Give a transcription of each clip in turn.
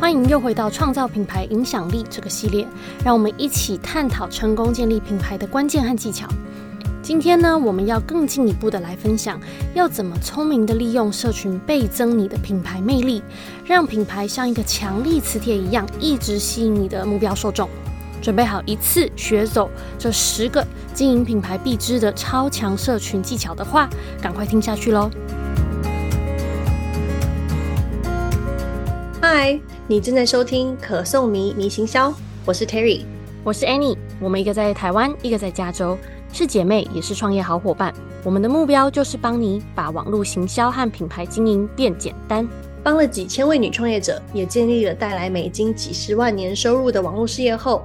欢迎又回到创造品牌影响力这个系列，让我们一起探讨成功建立品牌的关键和技巧。今天呢，我们要更进一步的来分享，要怎么聪明的利用社群倍增你的品牌魅力，让品牌像一个强力磁铁一样，一直吸引你的目标受众。准备好一次学走这十个经营品牌必知的超强社群技巧的话，赶快听下去喽！嗨。你正在收听可颂迷迷行销，我是 Terry，我是 Annie，我们一个在台湾，一个在加州，是姐妹，也是创业好伙伴。我们的目标就是帮你把网络行销和品牌经营变简单，帮了几千位女创业者，也建立了带来美金几十万年收入的网络事业后，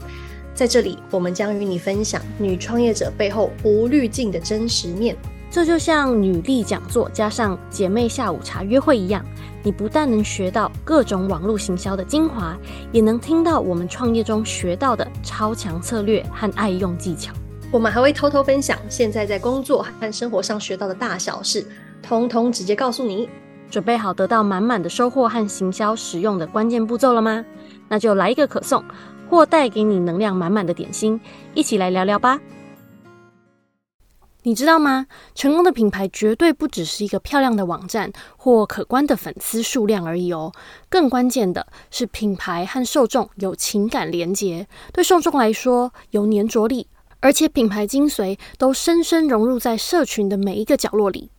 在这里我们将与你分享女创业者背后无滤镜的真实面。这就像女力讲座加上姐妹下午茶约会一样，你不但能学到各种网络行销的精华，也能听到我们创业中学到的超强策略和爱用技巧。我们还会偷偷分享现在在工作和生活上学到的大小事，通通直接告诉你。准备好得到满满的收获和行销使用的关键步骤了吗？那就来一个可颂，或带给你能量满满的点心，一起来聊聊吧。你知道吗？成功的品牌绝对不只是一个漂亮的网站或可观的粉丝数量而已哦。更关键的是，品牌和受众有情感连结，对受众来说有粘着力，而且品牌精髓都深深融入在社群的每一个角落里。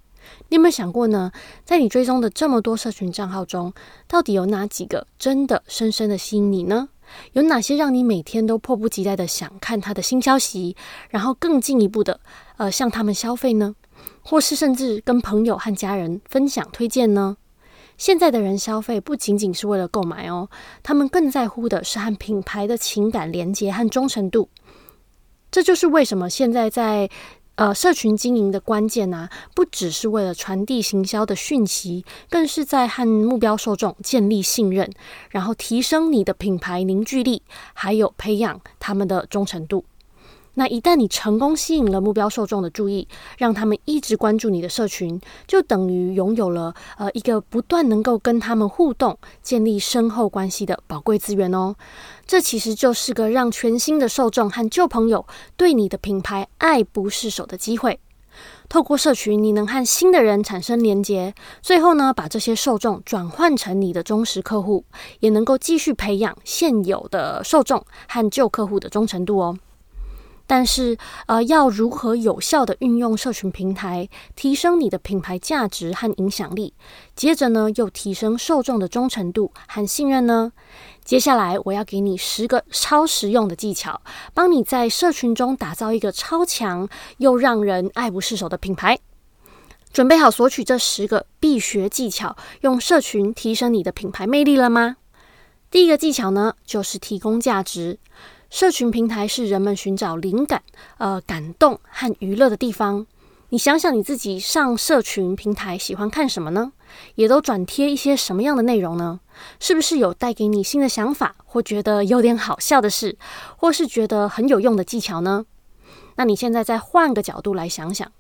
你有没有想过呢？在你追踪的这么多社群账号中，到底有哪几个真的深深的吸引你呢？有哪些让你每天都迫不及待的想看他的新消息，然后更进一步的呃向他们消费呢？或是甚至跟朋友和家人分享推荐呢？现在的人消费不仅仅是为了购买哦，他们更在乎的是和品牌的情感连接和忠诚度。这就是为什么现在在呃，社群经营的关键呢、啊，不只是为了传递行销的讯息，更是在和目标受众建立信任，然后提升你的品牌凝聚力，还有培养他们的忠诚度。那一旦你成功吸引了目标受众的注意，让他们一直关注你的社群，就等于拥有了呃一个不断能够跟他们互动、建立深厚关系的宝贵资源哦。这其实就是个让全新的受众和旧朋友对你的品牌爱不释手的机会。透过社群，你能和新的人产生连结，最后呢，把这些受众转换成你的忠实客户，也能够继续培养现有的受众和旧客户的忠诚度哦。但是，呃，要如何有效地运用社群平台，提升你的品牌价值和影响力？接着呢，又提升受众的忠诚度和信任呢？接下来，我要给你十个超实用的技巧，帮你在社群中打造一个超强又让人爱不释手的品牌。准备好索取这十个必学技巧，用社群提升你的品牌魅力了吗？第一个技巧呢，就是提供价值。社群平台是人们寻找灵感、呃感动和娱乐的地方。你想想你自己上社群平台喜欢看什么呢？也都转贴一些什么样的内容呢？是不是有带给你新的想法，或觉得有点好笑的事，或是觉得很有用的技巧呢？那你现在再换个角度来想想，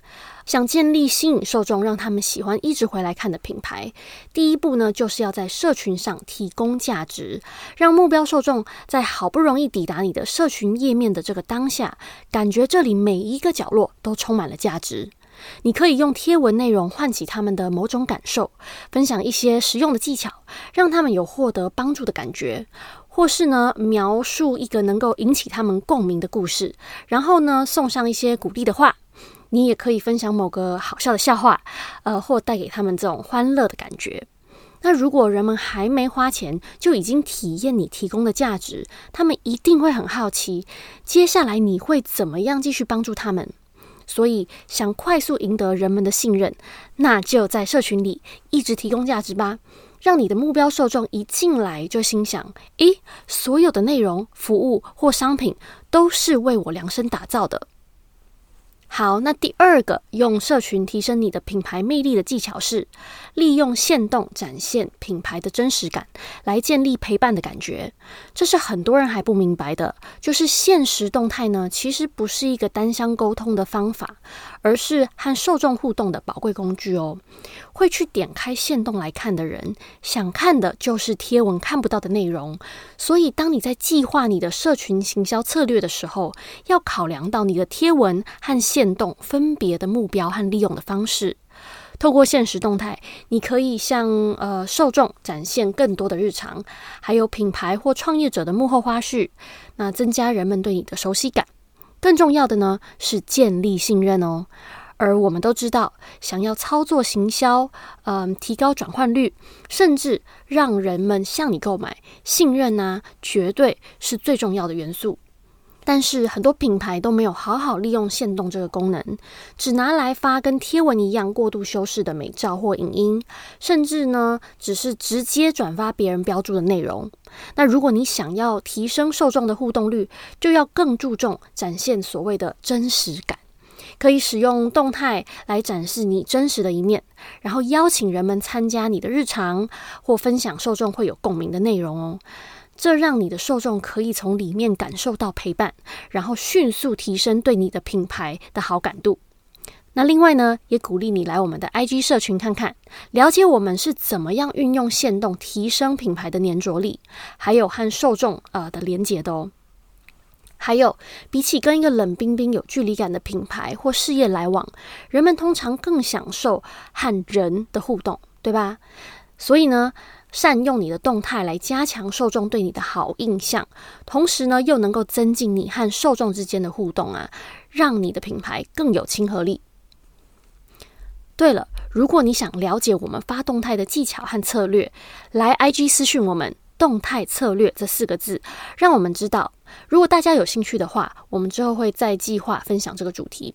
想建立吸引受众，让他们喜欢一直回来看的品牌，第一步呢，就是要在社群上提供价值，让目标受众在好不容易抵达你的社群页面的这个当下，感觉这里每一个角落都充满了价值。你可以用贴文内容唤起他们的某种感受，分享一些实用的技巧，让他们有获得帮助的感觉。或是呢，描述一个能够引起他们共鸣的故事，然后呢，送上一些鼓励的话。你也可以分享某个好笑的笑话，呃，或带给他们这种欢乐的感觉。那如果人们还没花钱就已经体验你提供的价值，他们一定会很好奇，接下来你会怎么样继续帮助他们？所以，想快速赢得人们的信任，那就在社群里一直提供价值吧。让你的目标受众一进来就心想：诶，所有的内容、服务或商品都是为我量身打造的。好，那第二个用社群提升你的品牌魅力的技巧是，利用线动展现品牌的真实感，来建立陪伴的感觉。这是很多人还不明白的，就是现实动态呢，其实不是一个单向沟通的方法，而是和受众互动的宝贵工具哦。会去点开线动来看的人，想看的就是贴文看不到的内容。所以，当你在计划你的社群行销策略的时候，要考量到你的贴文和线动分别的目标和利用的方式。透过限时动态，你可以向呃受众展现更多的日常，还有品牌或创业者的幕后花絮，那增加人们对你的熟悉感。更重要的呢是建立信任哦。而我们都知道，想要操作行销，嗯、提高转换率，甚至让人们向你购买，信任呢、绝对是最重要的元素。但是很多品牌都没有好好利用限动这个功能，只拿来发跟贴文一样过度修饰的美照或影音，甚至呢，只是直接转发别人标注的内容。那如果你想要提升受众的互动率，就要更注重展现所谓的真实感，可以使用动态来展示你真实的一面，然后邀请人们参加你的日常或分享受众会有共鸣的内容哦。这让你的受众可以从里面感受到陪伴，然后迅速提升对你的品牌的好感度。那另外呢，也鼓励你来我们的 IG 社群看看，了解我们是怎么样运用限动提升品牌的粘着力，还有和受众呃的连接的哦。还有，比起跟一个冷冰冰有距离感的品牌或事业来往，人们通常更享受和人的互动，对吧？所以呢，善用你的动态来加强受众对你的好印象，同时呢，又能够增进你和受众之间的互动啊，让你的品牌更有亲和力。对了，如果你想了解我们发动态的技巧和策略，来 IG 私讯我们“动态策略”这四个字，让我们知道。如果大家有兴趣的话，我们之后会再计划分享这个主题。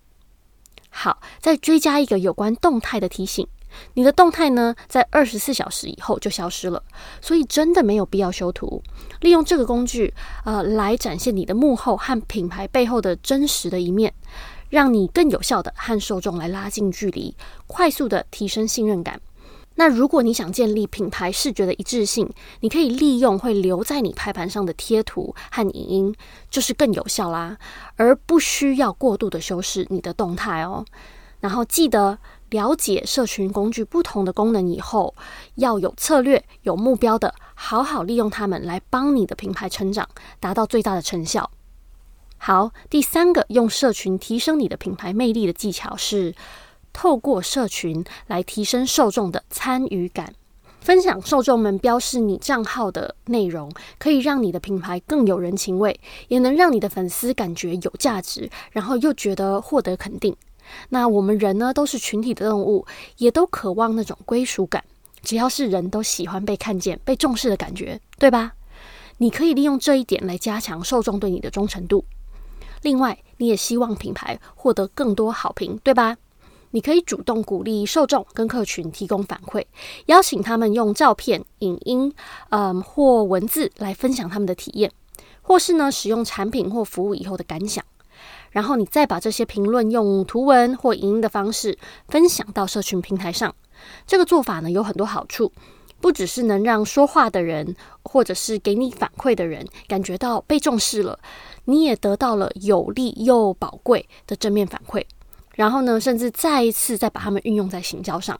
好，再追加一个有关动态的提醒。你的动态呢，在二十四小时以后就消失了，所以真的没有必要修图。利用这个工具，呃，来展现你的幕后和品牌背后的真实的一面，让你更有效的和受众来拉近距离，快速的提升信任感。那如果你想建立品牌视觉的一致性，你可以利用会留在你拍盘上的贴图和影音，就是更有效啦，而不需要过度的修饰你的动态哦。然后记得。了解社群工具不同的功能以后，要有策略、有目标的，好好利用它们来帮你的品牌成长，达到最大的成效。好，第三个用社群提升你的品牌魅力的技巧是，透过社群来提升受众的参与感。分享受众们标示你账号的内容，可以让你的品牌更有人情味，也能让你的粉丝感觉有价值，然后又觉得获得肯定。那我们人呢，都是群体的动物，也都渴望那种归属感。只要是人都喜欢被看见、被重视的感觉，对吧？你可以利用这一点来加强受众对你的忠诚度。另外，你也希望品牌获得更多好评，对吧？你可以主动鼓励受众跟客群提供反馈，邀请他们用照片、影音，嗯，或文字来分享他们的体验，或是呢，使用产品或服务以后的感想。然后你再把这些评论用图文或影音的方式分享到社群平台上。这个做法呢，有很多好处，不只是能让说话的人或者是给你反馈的人感觉到被重视了，你也得到了有利又宝贵的正面反馈。然后呢，甚至再一次再把它们运用在行销上。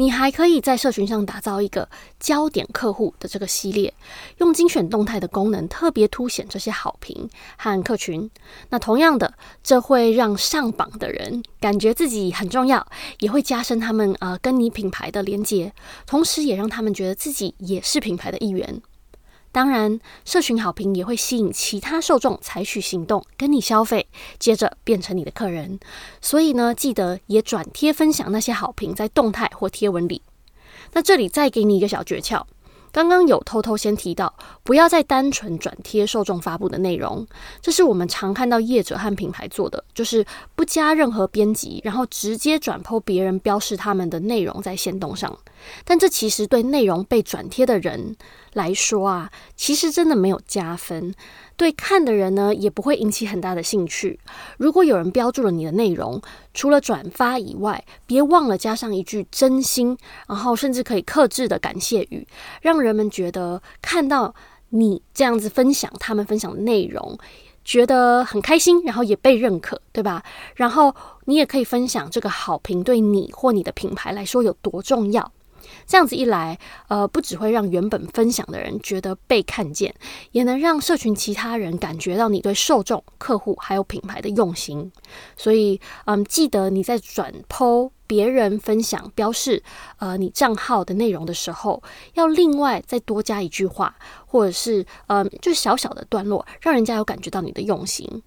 你还可以在社群上打造一个焦点客户的这个系列，用精选动态的功能特别凸显这些好评和客群。那同样的，这会让上榜的人感觉自己很重要，也会加深他们呃跟你品牌的连接，同时也让他们觉得自己也是品牌的一员。当然，社群好评也会吸引其他受众采取行动，跟你消费，接着变成你的客人。所以呢，记得也转贴分享那些好评在动态或贴文里。那这里再给你一个小诀窍。刚刚有偷偷先提到，不要再单纯转贴受众发布的内容，这是我们常看到业者和品牌做的，就是不加任何编辑，然后直接转剖别人标示他们的内容在限动上。但这其实对内容被转贴的人来说啊，其实真的没有加分。对看的人呢，也不会引起很大的兴趣。如果有人标注了你的内容，除了转发以外，别忘了加上一句真心，然后甚至可以克制的感谢语，让人们觉得看到你这样子分享他们分享的内容，觉得很开心，然后也被认可，对吧？然后你也可以分享这个好评对你或你的品牌来说有多重要。这样子一来，呃，不只会让原本分享的人觉得被看见，也能让社群其他人感觉到你对受众、客户还有品牌的用心。所以，嗯，记得你在转剖别人分享标示，呃，你账号的内容的时候，要另外再多加一句话，或者是，嗯，就小小的段落，让人家有感觉到你的用心。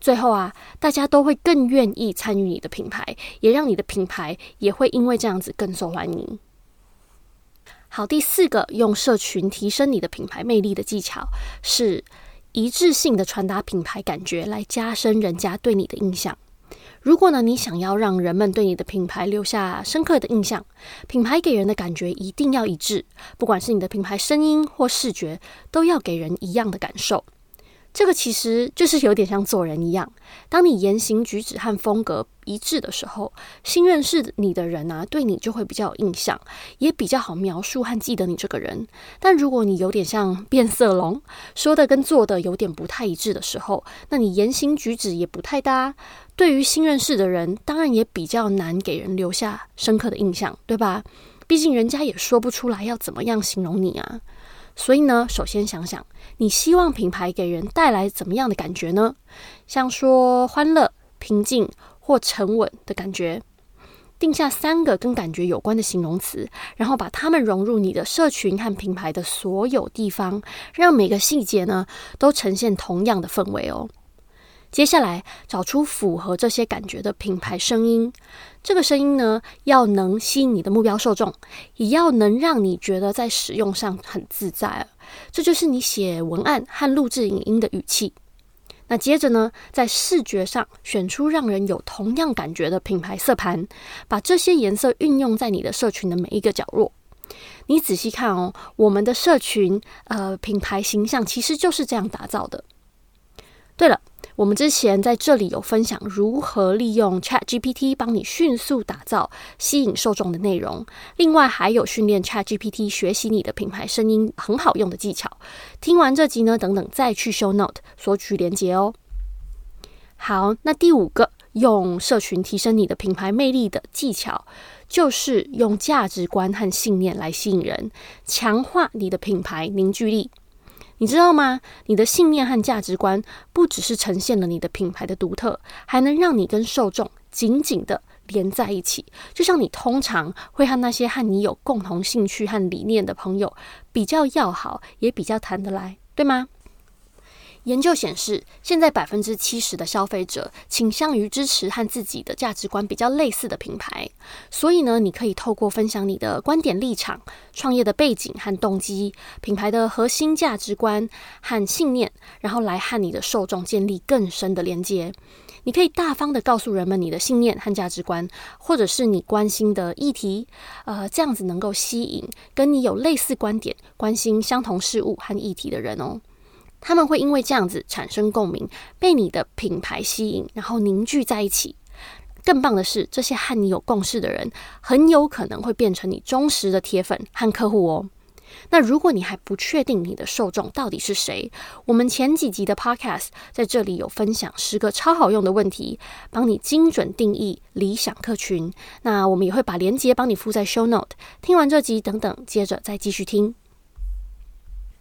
最后啊，大家都会更愿意参与你的品牌，也让你的品牌也会因为这样子更受欢迎。好，第四个用社群提升你的品牌魅力的技巧是一致性的传达品牌感觉，来加深人家对你的印象。如果呢，你想要让人们对你的品牌留下深刻的印象，品牌给人的感觉一定要一致，不管是你的品牌声音或视觉，都要给人一样的感受。这个其实就是有点像做人一样，当你言行举止和风格一致的时候，新认识你的人啊，对你就会比较有印象，也比较好描述和记得你这个人。但如果你有点像变色龙，说的跟做的有点不太一致的时候，那你言行举止也不太搭，对于新认识的人，当然也比较难给人留下深刻的印象，对吧？毕竟人家也说不出来要怎么样形容你啊。所以呢，首先想想你希望品牌给人带来怎么样的感觉呢？像说欢乐、平静或沉稳的感觉，定下三个跟感觉有关的形容词，然后把它们融入你的社群和品牌的所有地方，让每个细节呢都呈现同样的氛围哦。接下来，找出符合这些感觉的品牌声音。这个声音呢，要能吸引你的目标受众，也要能让你觉得在使用上很自在。这就是你写文案和录制影音的语气。那接着呢，在视觉上选出让人有同样感觉的品牌色盘，把这些颜色运用在你的社群的每一个角落。你仔细看哦，我们的社群，呃，品牌形象其实就是这样打造的。对了。我们之前在这里有分享如何利用 ChatGPT 帮你迅速打造吸引受众的内容，另外还有训练 ChatGPT 学习你的品牌声音很好用的技巧。听完这集呢，等等再去 Show Note 索取连结哦。好，那第五个用社群提升你的品牌魅力的技巧，就是用价值观和信念来吸引人，强化你的品牌凝聚力。你知道吗？你的信念和价值观不只是呈现了你的品牌的独特，还能让你跟受众紧紧的连在一起。就像你通常会和那些和你有共同兴趣和理念的朋友比较要好，也比较谈得来，对吗？研究显示，现在百分之七十的消费者倾向于支持和自己的价值观比较类似的品牌。所以呢，你可以透过分享你的观点、立场、创业的背景和动机、品牌的核心价值观和信念，然后来和你的受众建立更深的连接。你可以大方的告诉人们你的信念和价值观，或者是你关心的议题，呃，这样子能够吸引跟你有类似观点、关心相同事物和议题的人哦。他们会因为这样子产生共鸣，被你的品牌吸引，然后凝聚在一起。更棒的是，这些和你有共识的人，很有可能会变成你忠实的铁粉和客户哦。那如果你还不确定你的受众到底是谁，我们前几集的 Podcast 在这里有分享十个超好用的问题，帮你精准定义理想客群。那我们也会把链接帮你附在 Show Note。听完这集，等等，接着再继续听。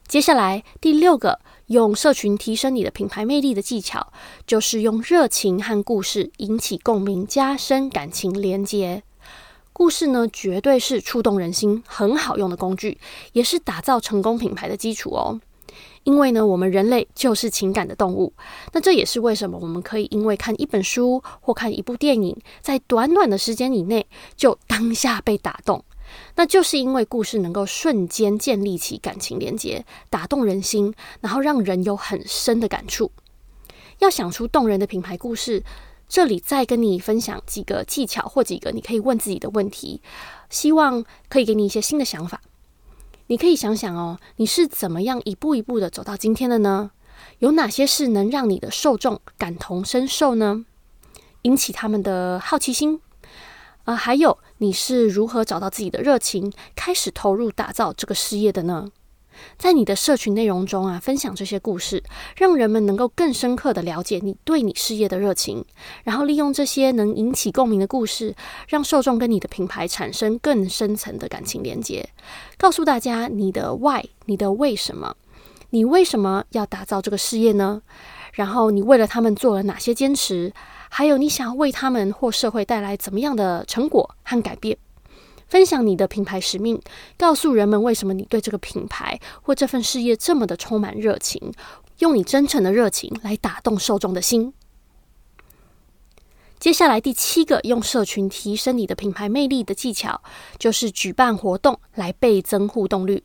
接下来第六个用社群提升你的品牌魅力的技巧，就是用热情和故事引起共鸣，加深感情连接。故事呢，绝对是触动人心很好用的工具，也是打造成功品牌的基础哦。因为呢，我们人类就是情感的动物，那这也是为什么我们可以因为看一本书或看一部电影，在短短的时间以内就当下被打动。那就是因为故事能够瞬间建立起感情连接，打动人心，然后让人有很深的感触。要想出动人的品牌故事，这里再跟你分享几个技巧或几个你可以问自己的问题，希望可以给你一些新的想法。你可以想想哦，你是怎么样一步一步的走到今天的呢？有哪些事能让你的受众感同身受呢？引起他们的好奇心。啊、还有你是如何找到自己的热情，开始投入打造这个事业的呢？在你的社群内容中啊，分享这些故事，让人们能够更深刻地了解你对你事业的热情，然后利用这些能引起共鸣的故事，让受众跟你的品牌产生更深层的感情连接。告诉大家你的 why，你的为什么，你为什么要打造这个事业呢？然后你为了他们做了哪些坚持？还有你想要为他们或社会带来怎么样的成果和改变？分享你的品牌使命，告诉人们为什么你对这个品牌或这份事业这么的充满热情，用你真诚的热情来打动受众的心。接下来第七个用社群提升你的品牌魅力的技巧，就是举办活动来倍增互动率，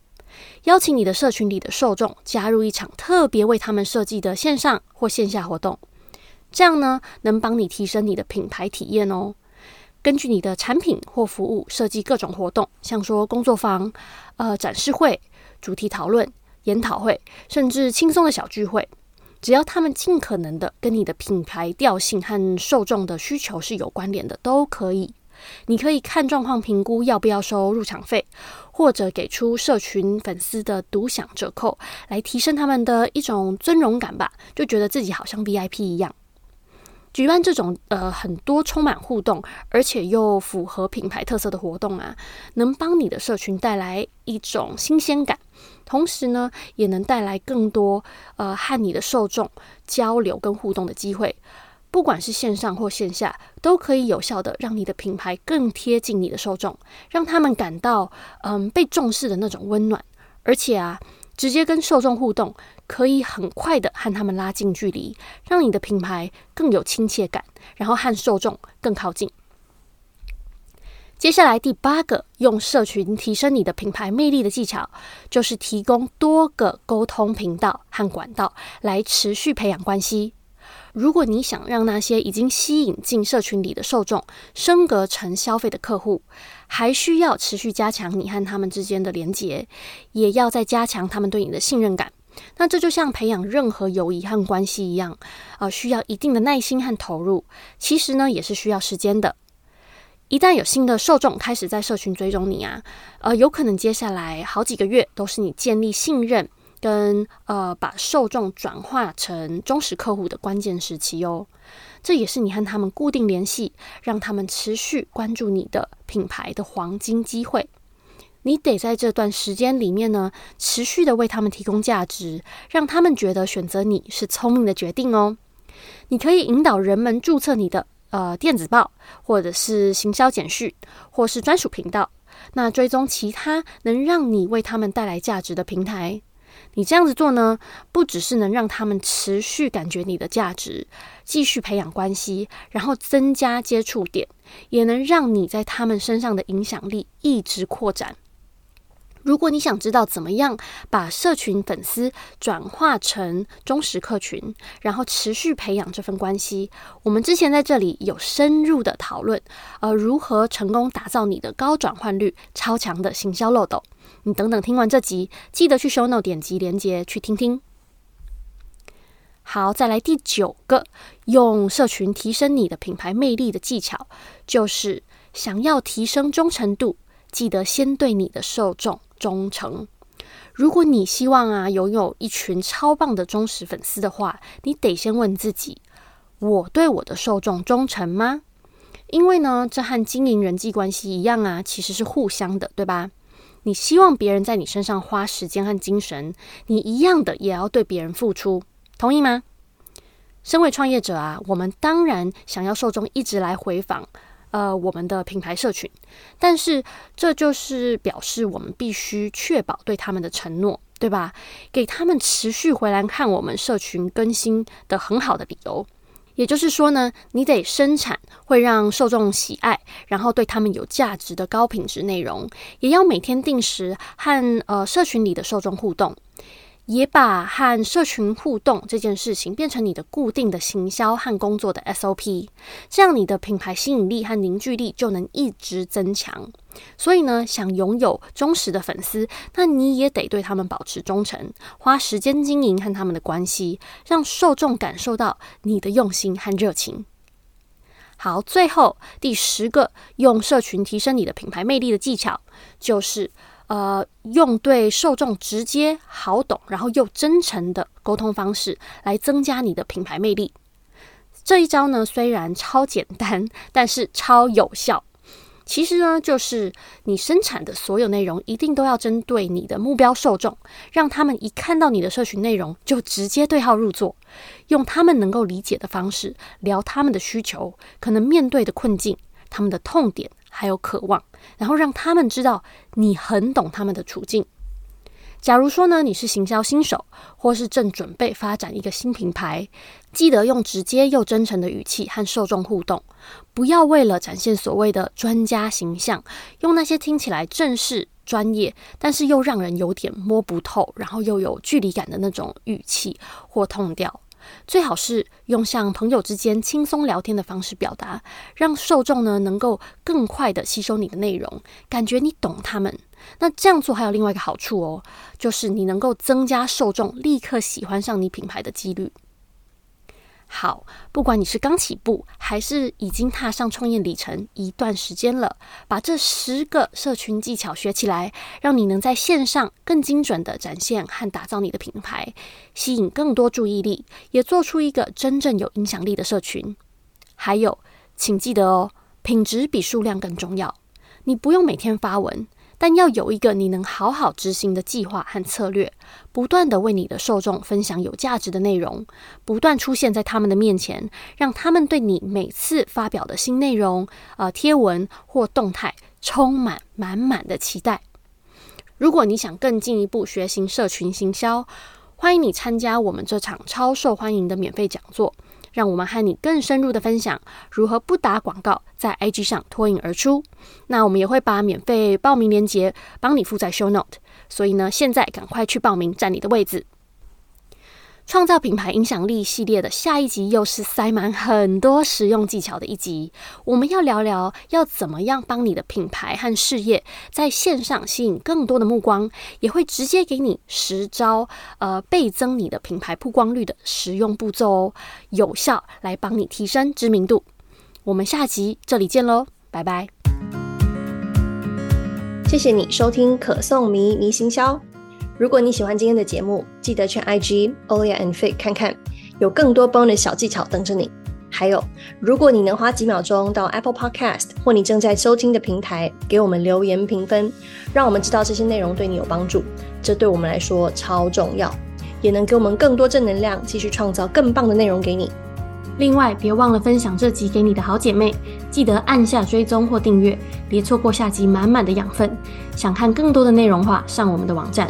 邀请你的社群里的受众加入一场特别为他们设计的线上或线下活动，这样呢，能帮你提升你的品牌体验哦。根据你的产品或服务设计各种活动，像说工作坊、呃展示会、主题讨论、研讨会，甚至轻松的小聚会，只要他们尽可能的跟你的品牌调性和受众的需求是有关联的，都可以。你可以看状况评估要不要收入场费，或者给出社群粉丝的独享折扣，来提升他们的一种尊荣感吧，就觉得自己好像 VIP 一样。举办这种呃很多充满互动，而且又符合品牌特色的活动啊，能帮你的社群带来一种新鲜感，同时呢，也能带来更多呃和你的受众交流跟互动的机会。不管是线上或线下，都可以有效的让你的品牌更贴近你的受众，让他们感到嗯、被重视的那种温暖，而且啊。直接跟受众互动，可以很快的和他们拉近距离，让你的品牌更有亲切感，然后和受众更靠近。接下来第八个用社群提升你的品牌魅力的技巧，就是提供多个沟通频道和管道来持续培养关系。如果你想让那些已经吸引进社群里的受众升格成消费的客户，还需要持续加强你和他们之间的连接，也要再加强他们对你的信任感。那这就像培养任何友谊和关系一样，呃，需要一定的耐心和投入。其实呢，也是需要时间的。一旦有新的受众开始在社群追踪你啊，呃，有可能接下来好几个月都是你建立信任。跟呃，把受众转化成忠实客户的关键时期哦，这也是你和他们固定联系，让他们持续关注你的品牌的黄金机会。你得在这段时间里面呢，持续的为他们提供价值，让他们觉得选择你是聪明的决定哦。你可以引导人们注册你的呃电子报，或者是行销简讯，或是专属频道，那追踪其他能让你为他们带来价值的平台。你这样子做呢，不只是能让他们持续感觉你的价值，继续培养关系，然后增加接触点，也能让你在他们身上的影响力一直扩展。如果你想知道怎么样把社群粉丝转化成忠实客群，然后持续培养这份关系，我们之前在这里有深入的讨论，呃，如何成功打造你的高转换率、超强的行销漏斗。你等等，听完这集，记得去 show No 点击连接去听听。好，再来第九个，用社群提升你的品牌魅力的技巧，就是想要提升忠诚度，记得先对你的受众。忠诚。如果你希望啊拥有一群超棒的忠实粉丝的话，你得先问自己：我对我的受众忠诚吗？因为呢，这和经营人际关系一样啊，其实是互相的，对吧？你希望别人在你身上花时间和精神，你一样的也要对别人付出，同意吗？身为创业者啊，我们当然想要受众一直来回访。呃，我们的品牌社群，但是这就是表示我们必须确保对他们的承诺，对吧？给他们持续回来看我们社群更新的很好的理由。也就是说呢，你得生产会让受众喜爱，然后对他们有价值的高品质内容，也要每天定时和呃社群里的受众互动。也把和社群互动这件事情变成你的固定的行销和工作的 SOP，这样你的品牌吸引力和凝聚力就能一直增强。所以呢，想拥有忠实的粉丝，那你也得对他们保持忠诚，花时间经营和他们的关系，让受众感受到你的用心和热情。好，最后第十个用社群提升你的品牌魅力的技巧，就是呃，用对受众直接、好懂，然后又真诚的沟通方式来增加你的品牌魅力。这一招呢，虽然超简单，但是超有效。其实呢，就是你生产的所有内容一定都要针对你的目标受众，让他们一看到你的社群内容就直接对号入座，用他们能够理解的方式聊他们的需求，可能面对的困境，他们的痛点还有渴望，然后让他们知道你很懂他们的处境。假如说呢，你是行销新手，或是正准备发展一个新品牌，记得用直接又真诚的语气和受众互动，不要为了展现所谓的专家形象，用那些听起来正式、专业，但是又让人有点摸不透，然后又有距离感的那种语气或 tone 调。最好是用像朋友之间轻松聊天的方式表达，让受众呢能够更快的吸收你的内容，感觉你懂他们。那这样做还有另外一个好处哦，就是你能够增加受众立刻喜欢上你品牌的几率。好，不管你是刚起步，还是已经踏上创业里程一段时间了，把这十个社群技巧学起来，让你能在线上更精准地展现和打造你的品牌，吸引更多注意力，也做出一个真正有影响力的社群。还有，请记得哦，品质比数量更重要。你不用每天发文。但要有一个你能好好执行的计划和策略，不断地为你的受众分享有价值的内容，不断出现在他们的面前，让他们对你每次发表的新内容、呃贴文或动态充满满满的期待。如果你想更进一步学习社群行销，欢迎你参加我们这场超受欢迎的免费讲座。让我们和你更深入的分享如何不打广告，在 IG 上脱颖而出。那我们也会把免费报名链接帮你附在 Show Note，所以呢，现在赶快去报名，占你的位置。创造品牌影响力系列的下一集又是塞满很多实用技巧的一集。我们要聊聊要怎么样帮你的品牌和事业在线上吸引更多的目光，也会直接给你十招，呃，倍增你的品牌曝光率的实用步骤哦，有效来帮你提升知名度。我们下集这里见喽，拜拜。谢谢你收听可颂迷迷行销。如果你喜欢今天的节目，记得去 IG Olia and Faye 看看，有更多 bonus 小技巧等着你。还有，如果你能花几秒钟到 Apple Podcast 或你正在收听的平台给我们留言评分，让我们知道这些内容对你有帮助，这对我们来说超重要，也能给我们更多正能量，继续创造更棒的内容给你。另外，别忘了分享这集给你的好姐妹，记得按下追踪或订阅，别错过下集满满的养分。想看更多的内容话，上我们的网站。